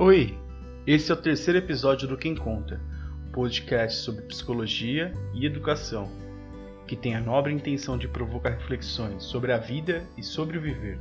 Oi, esse é o terceiro episódio do Quem Conta, um podcast sobre psicologia e educação, que tem a nobre intenção de provocar reflexões sobre a vida e sobre o viver.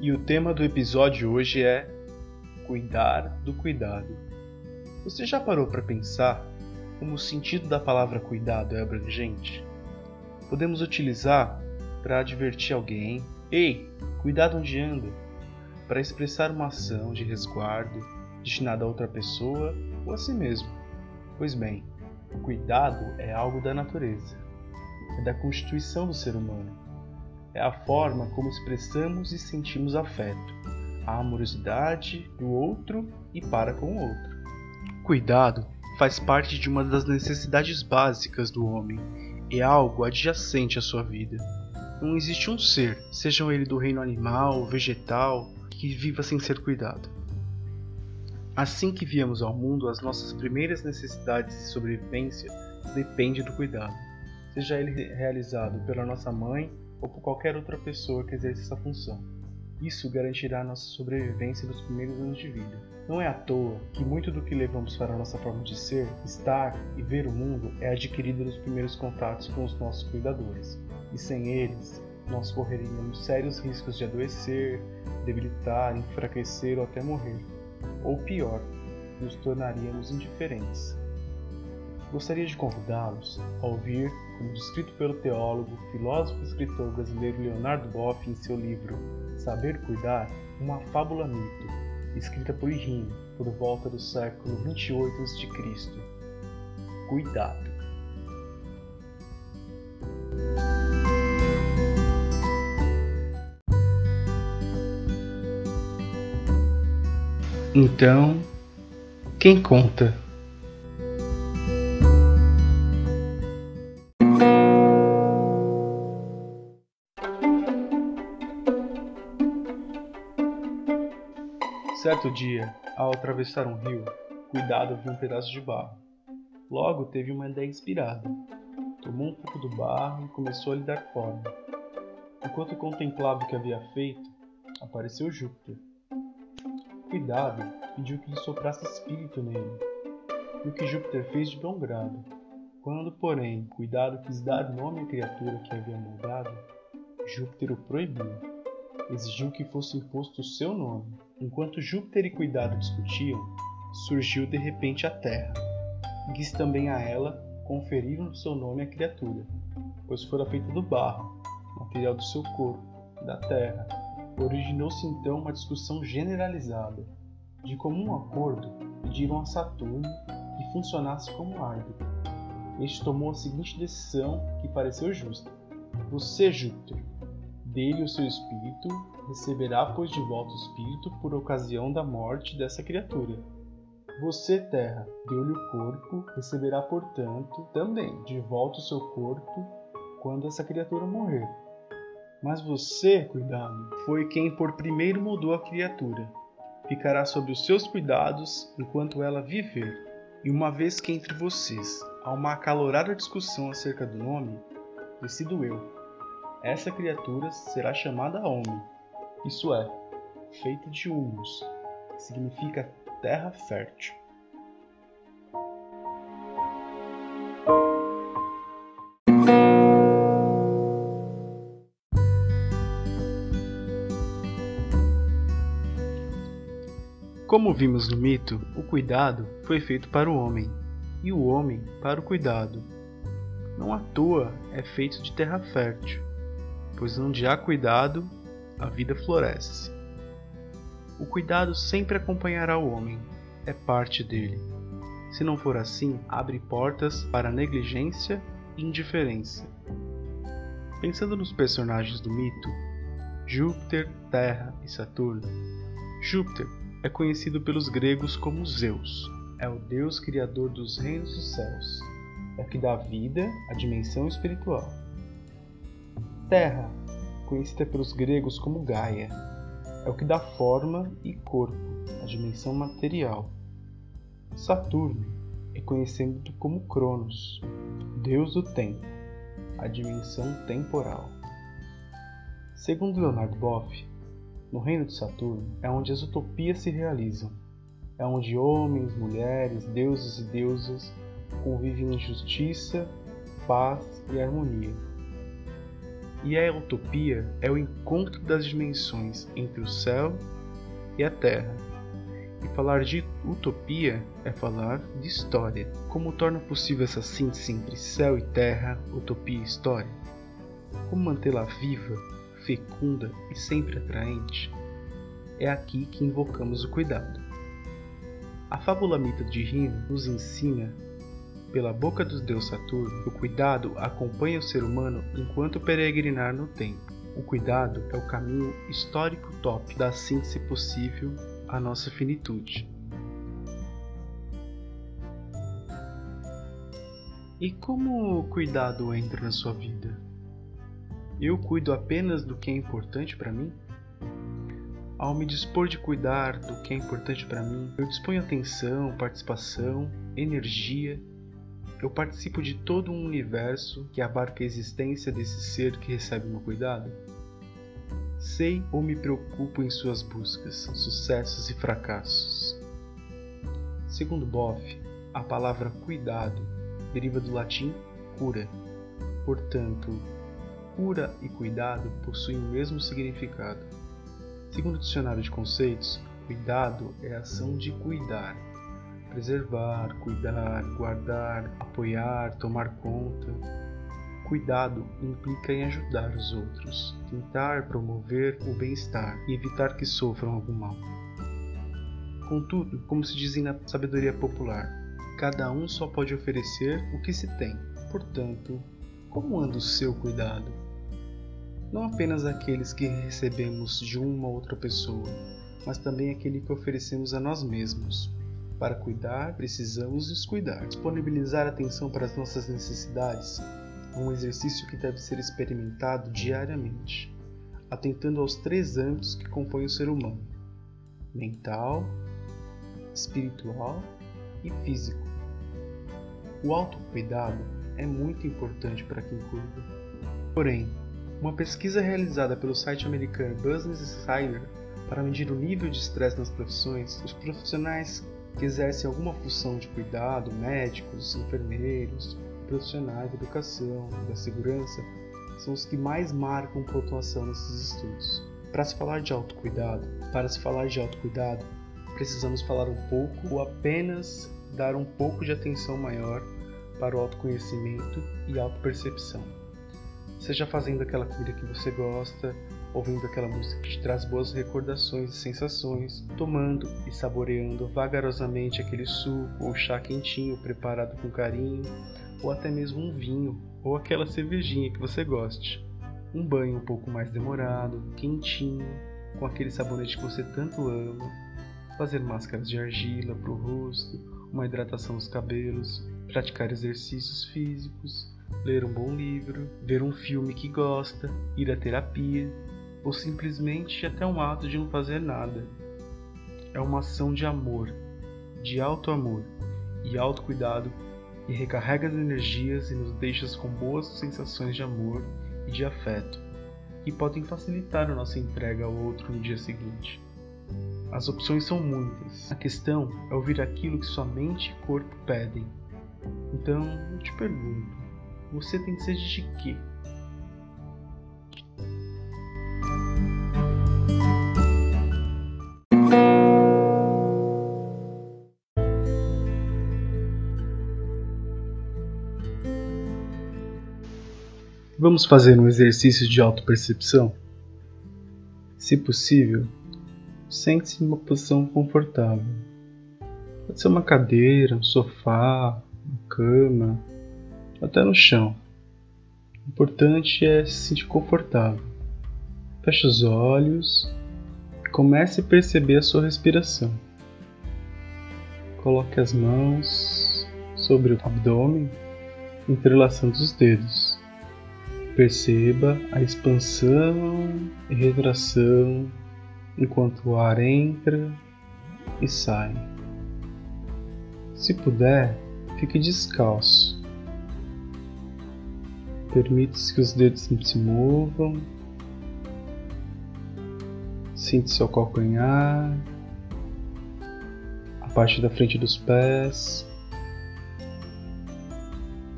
E o tema do episódio hoje é Cuidar do Cuidado. Você já parou para pensar como o sentido da palavra cuidado é abrangente? Podemos utilizar para advertir alguém: Ei, cuidado onde anda! Para expressar uma ação de resguardo destinada a outra pessoa ou a si mesmo. Pois bem, o cuidado é algo da natureza, é da constituição do ser humano. É a forma como expressamos e sentimos afeto, a amorosidade do outro e para com o outro. Cuidado faz parte de uma das necessidades básicas do homem, é algo adjacente à sua vida. Não existe um ser, seja ele do reino animal ou vegetal, que viva sem ser cuidado. Assim que viemos ao mundo, as nossas primeiras necessidades de sobrevivência dependem do cuidado, seja ele realizado pela nossa mãe ou por qualquer outra pessoa que exerça essa função. Isso garantirá nossa sobrevivência nos primeiros anos de vida. Não é à toa que muito do que levamos para a nossa forma de ser, estar e ver o mundo é adquirido nos primeiros contatos com os nossos cuidadores. E sem eles, nós correríamos sérios riscos de adoecer, debilitar, enfraquecer ou até morrer. Ou pior, nos tornaríamos indiferentes. Gostaria de convidá-los a ouvir, como descrito pelo teólogo, filósofo e escritor brasileiro Leonardo Boff em seu livro Saber Cuidar, uma fábula mito, escrita por Rim por volta do século 28 a.C. Cuidado. Então, quem conta? Certo dia, ao atravessar um rio, Cuidado viu um pedaço de barro. Logo teve uma ideia inspirada. Tomou um pouco do barro e começou a lhe dar forma. Enquanto contemplava o que havia feito, apareceu Júpiter. Cuidado pediu que lhe soprasse espírito nele, e o que Júpiter fez de bom grado. Quando, porém, Cuidado quis dar nome à criatura que havia moldado, Júpiter o proibiu. Exigiu que fosse imposto o seu nome. Enquanto Júpiter e Cuidado discutiam, surgiu de repente a Terra. Quis também a ela conferir o seu nome à criatura, pois fora feita do barro, material do seu corpo, da terra. Originou-se então uma discussão generalizada. De comum acordo, pediram a Saturno que funcionasse como árbitro. Este tomou a seguinte decisão que pareceu justa: Você, Júpiter, dele o seu espírito, receberá pois de volta o espírito por ocasião da morte dessa criatura. Você, terra, deu-lhe o corpo, receberá, portanto, também de volta o seu corpo quando essa criatura morrer. Mas você, cuidado, foi quem por primeiro mudou a criatura. Ficará sob os seus cuidados enquanto ela viver. E uma vez que entre vocês há uma acalorada discussão acerca do nome, decido eu. Essa criatura será chamada homem, isso é, feita de humus, que significa terra fértil. Como vimos no mito, o cuidado foi feito para o homem e o homem para o cuidado. Não à toa é feito de terra fértil, pois onde há cuidado, a vida floresce. O cuidado sempre acompanhará o homem, é parte dele. Se não for assim, abre portas para negligência e indiferença. Pensando nos personagens do mito, Júpiter, Terra e Saturno, Júpiter é conhecido pelos gregos como Zeus. É o deus criador dos reinos dos céus. É o que dá vida à dimensão espiritual. Terra, conhecida pelos gregos como Gaia, é o que dá forma e corpo à dimensão material. Saturno é conhecido como Cronos, deus do tempo, a dimensão temporal. Segundo Leonardo Boff, no reino de Saturno é onde as utopias se realizam. É onde homens, mulheres, deuses e deusas convivem em justiça, paz e harmonia. E a utopia é o encontro das dimensões entre o céu e a terra. E falar de utopia é falar de história. Como torna possível essa síntese entre céu e terra, utopia e história? Como mantê-la viva fecunda e sempre atraente, é aqui que invocamos o cuidado. A fábula mito de Rino nos ensina, pela boca dos deus Saturno, o cuidado acompanha o ser humano enquanto peregrinar no tempo. O cuidado é o caminho histórico top da síntese possível à nossa finitude. E como o cuidado entra na sua vida? eu cuido apenas do que é importante para mim? Ao me dispor de cuidar do que é importante para mim, eu disponho atenção, participação, energia. Eu participo de todo um universo que abarca a existência desse ser que recebe meu cuidado? Sei ou me preocupo em suas buscas, sucessos e fracassos? Segundo Boff, a palavra cuidado deriva do latim cura. Portanto, cura e cuidado possuem o mesmo significado. Segundo o dicionário de conceitos, cuidado é a ação de cuidar, preservar, cuidar, guardar, apoiar, tomar conta. Cuidado implica em ajudar os outros, tentar promover o bem-estar e evitar que sofram algum mal. Contudo, como se diz na sabedoria popular, cada um só pode oferecer o que se tem. Portanto, como anda o seu cuidado? não apenas aqueles que recebemos de uma outra pessoa, mas também aquele que oferecemos a nós mesmos. Para cuidar, precisamos nos cuidar. Disponibilizar atenção para as nossas necessidades é um exercício que deve ser experimentado diariamente, atentando aos três âmbitos que compõem o ser humano: mental, espiritual e físico. O autocuidado é muito importante para quem cuida. Porém, uma pesquisa realizada pelo site americano Business Insider para medir o nível de estresse nas profissões, os profissionais que exercem alguma função de cuidado, médicos, enfermeiros, profissionais da educação, da segurança, são os que mais marcam pontuação nesses estudos. Para se falar de autocuidado, para se falar de autocuidado, precisamos falar um pouco ou apenas dar um pouco de atenção maior para o autoconhecimento e autopercepção seja fazendo aquela comida que você gosta, ouvindo aquela música que te traz boas recordações e sensações, tomando e saboreando vagarosamente aquele suco ou chá quentinho preparado com carinho, ou até mesmo um vinho ou aquela cervejinha que você goste. Um banho um pouco mais demorado, quentinho, com aquele sabonete que você tanto ama, fazer máscaras de argila para o rosto, uma hidratação nos cabelos, praticar exercícios físicos, ler um bom livro, ver um filme que gosta, ir à terapia, ou simplesmente até um ato de não fazer nada. É uma ação de amor, de alto amor e autocuidado que recarrega as energias e nos deixa com boas sensações de amor e de afeto, que podem facilitar a nossa entrega ao outro no dia seguinte. As opções são muitas. A questão é ouvir aquilo que sua mente e corpo pedem. Então, eu te pergunto: você tem sede de quê? Vamos fazer um exercício de autopercepção? Se possível, sente-se em uma posição confortável. Pode ser uma cadeira, um sofá, uma cama, até no chão. O importante é se sentir confortável. Feche os olhos e comece a perceber a sua respiração. Coloque as mãos sobre o abdômen, entrelaçando os dedos. Perceba a expansão e retração enquanto o ar entra e sai. Se puder, Fique descalço. Permite que os dedos se movam. Sinta seu calcanhar, a parte da frente dos pés.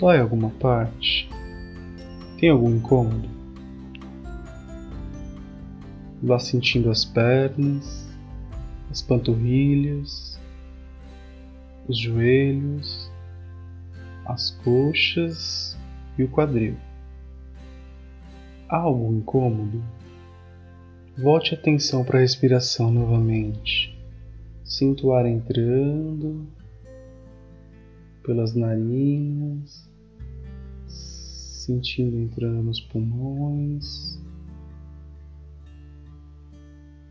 Dói alguma parte? Tem algum incômodo? Vá sentindo as pernas, as panturrilhas, os joelhos, as coxas e o quadril. Há algum incômodo? Volte a atenção para a respiração novamente. Sinta o ar entrando pelas narinas, sentindo entrando nos pulmões,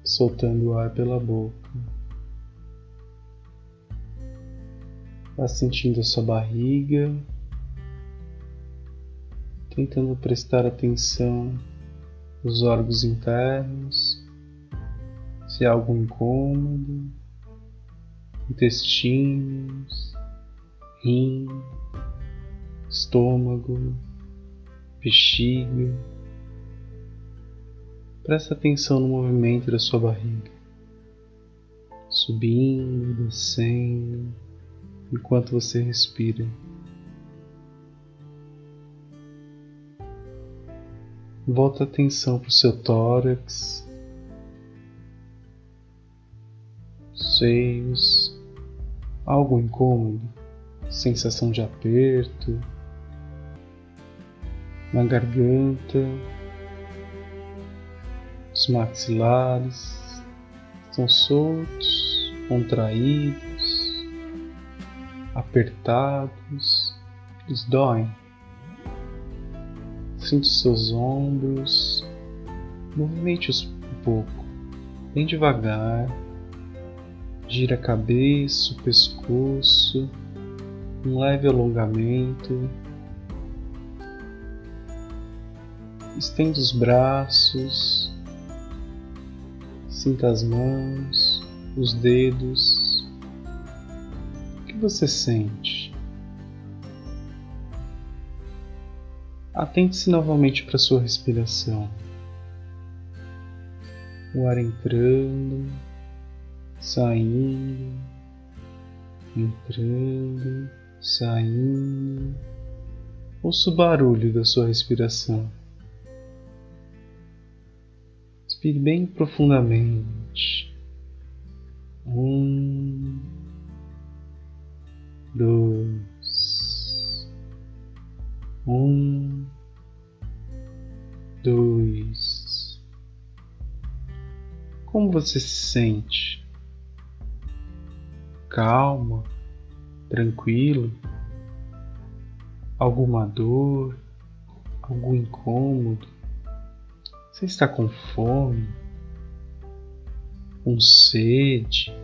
soltando o ar pela boca. Vá sentindo a sua barriga, tentando prestar atenção nos órgãos internos, se há algum incômodo, intestinos, rim, estômago, bexiga. Presta atenção no movimento da sua barriga, subindo, descendo, enquanto você respira. Volta a atenção para o seu tórax, seios, algo incômodo, sensação de aperto na garganta, os maxilares estão soltos, contraídos, apertados, eles doem. Sinta seus ombros, movimente-os um pouco, bem devagar. Gira a cabeça, o pescoço, um leve alongamento. Estenda os braços, sinta as mãos, os dedos. O que você sente? Atente-se novamente para sua respiração. O ar entrando, saindo, entrando, saindo. Ouça o barulho da sua respiração. Respire bem profundamente. Um, dois. Um, dois. Como você se sente? Calma, tranquilo? Alguma dor? Algum incômodo? Está com fome? Com sede?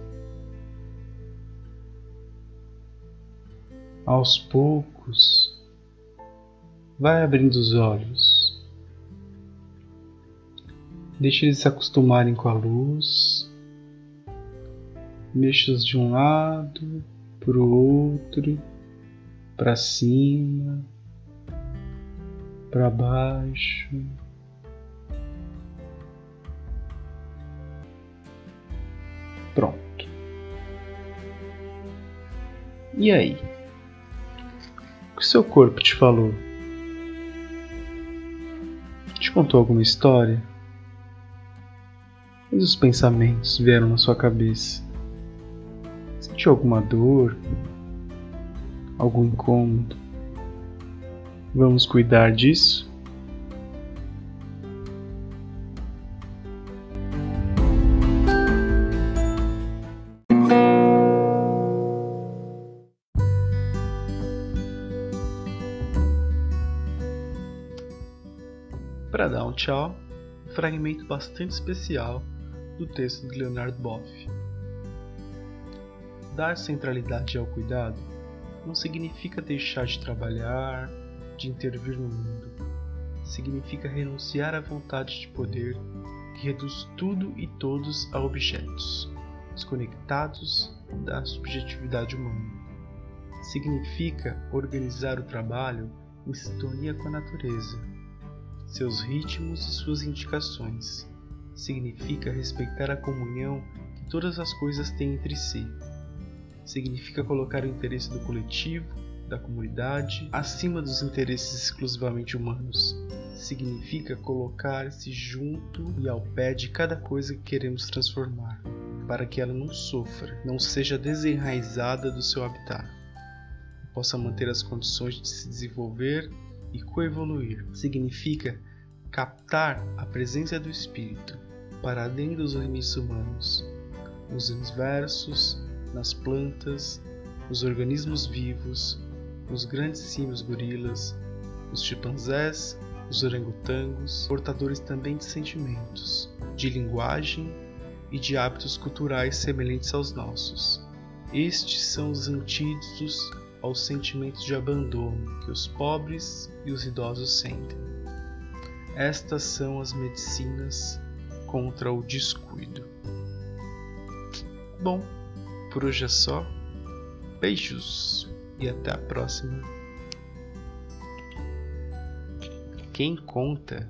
Aos poucos, Vai abrindo os olhos. Deixe eles se acostumarem com a luz. Mexa-os de um lado para o outro, para cima, para baixo. Pronto. E aí? O que seu corpo te falou? Te contou alguma história? Quais os pensamentos vieram na sua cabeça? Sentiu alguma dor? Algum incômodo? Vamos cuidar disso? Para dar um tchau, um fragmento bastante especial do texto de Leonard Boff. Dar centralidade ao cuidado não significa deixar de trabalhar, de intervir no mundo. Significa renunciar à vontade de poder que reduz tudo e todos a objetos, desconectados da subjetividade humana. Significa organizar o trabalho em sintonia com a natureza, seus ritmos e suas indicações. Significa respeitar a comunhão que todas as coisas têm entre si. Significa colocar o interesse do coletivo, da comunidade, acima dos interesses exclusivamente humanos. Significa colocar-se junto e ao pé de cada coisa que queremos transformar, para que ela não sofra, não seja desenraizada do seu habitat, possa manter as condições de se desenvolver e coevoluir. Significa captar a presença do espírito para além dos limites humanos, nos universos, nas plantas, nos organismos vivos, nos grandes símios gorilas, os chimpanzés, os orangotangos, portadores também de sentimentos, de linguagem e de hábitos culturais semelhantes aos nossos. Estes são os antídotos aos sentimentos de abandono que os pobres e os idosos sentem. Estas são as medicinas contra o descuido. Bom, por hoje é só. Beijos e até a próxima. Quem conta